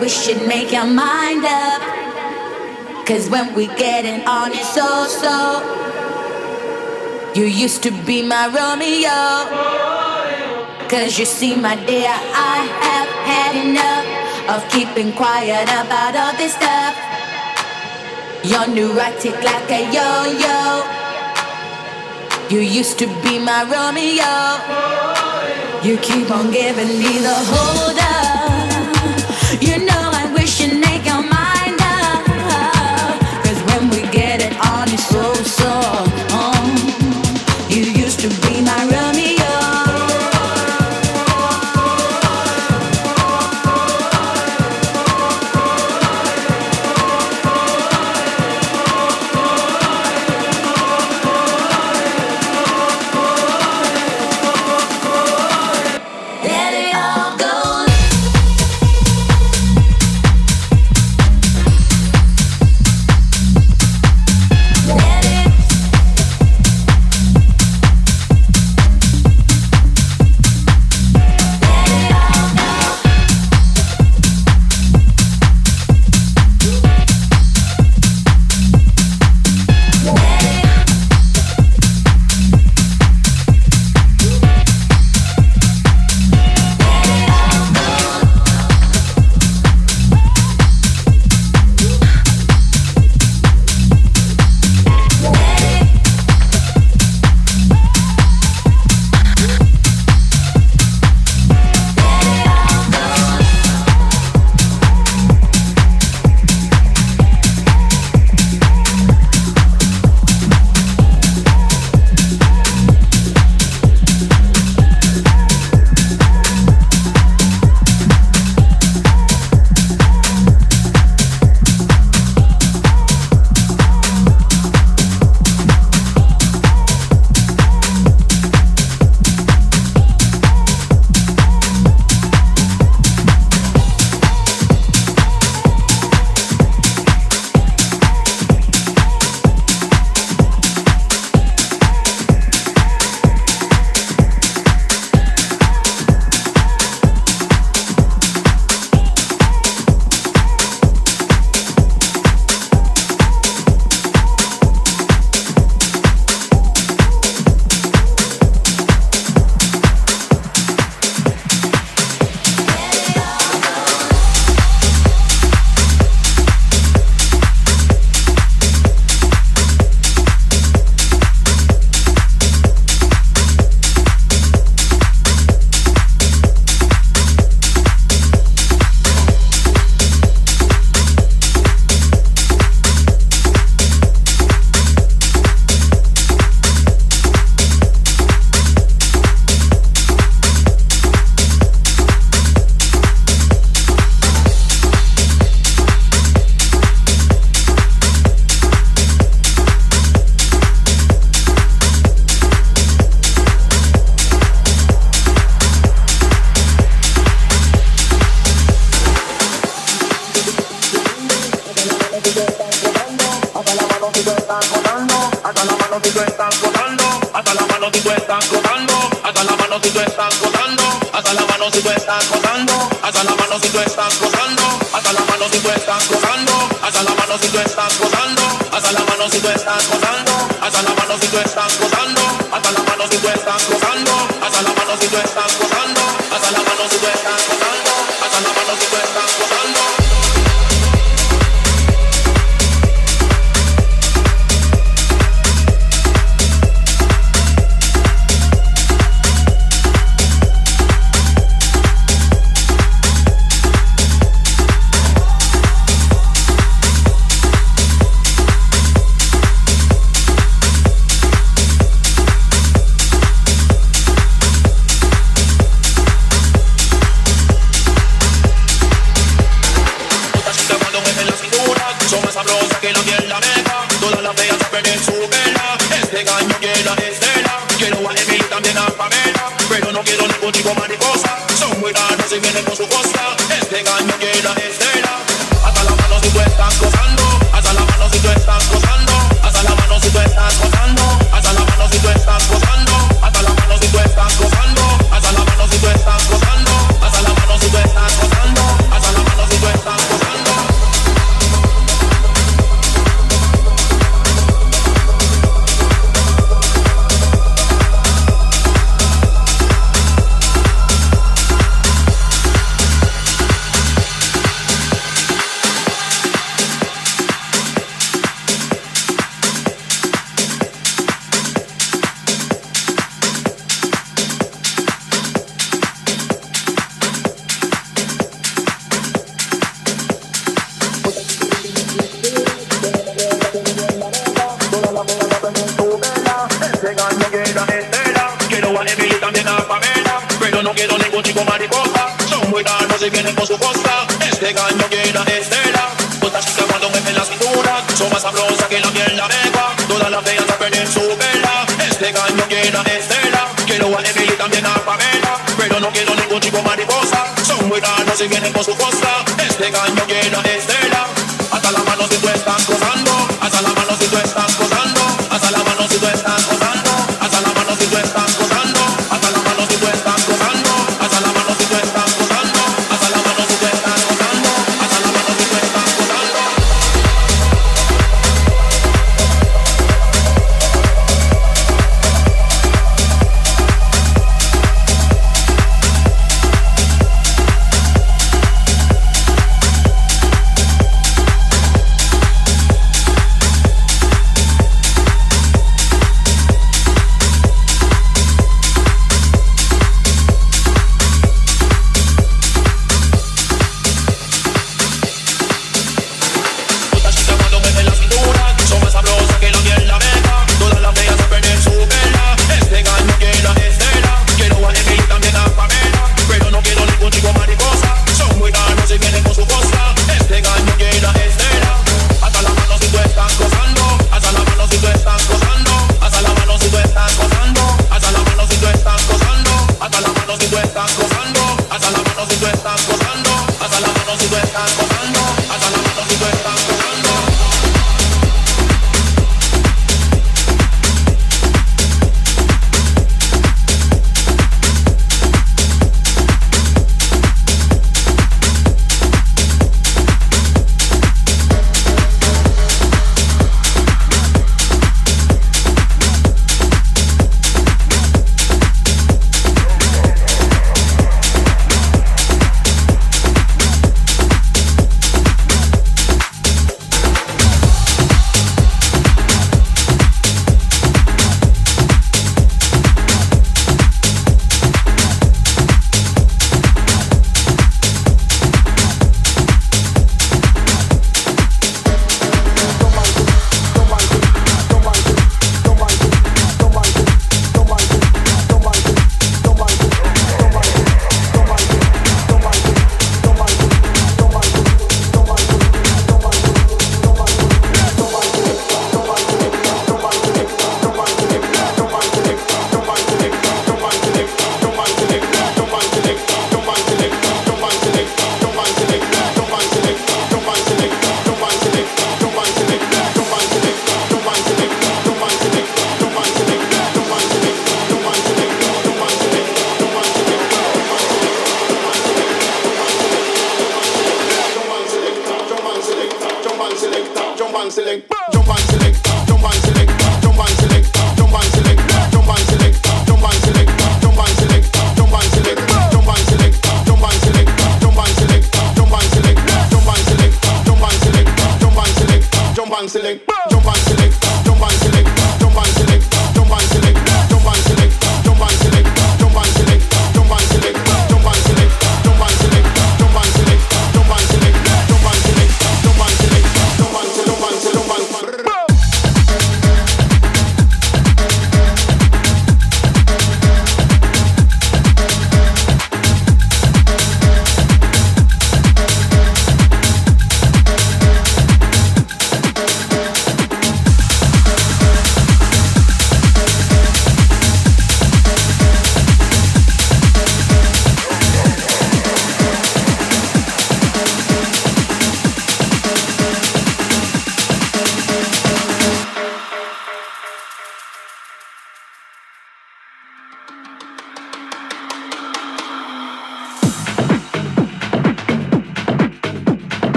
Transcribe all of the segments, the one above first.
we should make our mind up. Cause when we getting on it's so so. You used to be my Romeo. Cause you see, my dear, I have had enough of keeping quiet about all this stuff. You're neurotic like a yo yo. You used to be my Romeo. You keep on giving me the whole. la fea no perder su vela. Este caño llena de estela. Quiero a Emily también a Pamela. Pero no quiero ningún chico mariposa. Son muy raros y vienen por su costa. Este caño llena de estela.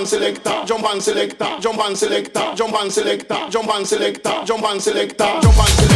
and selector, jump and selector, jump and selector, jump and selector, jump and selector, jump and selector, jump and selector.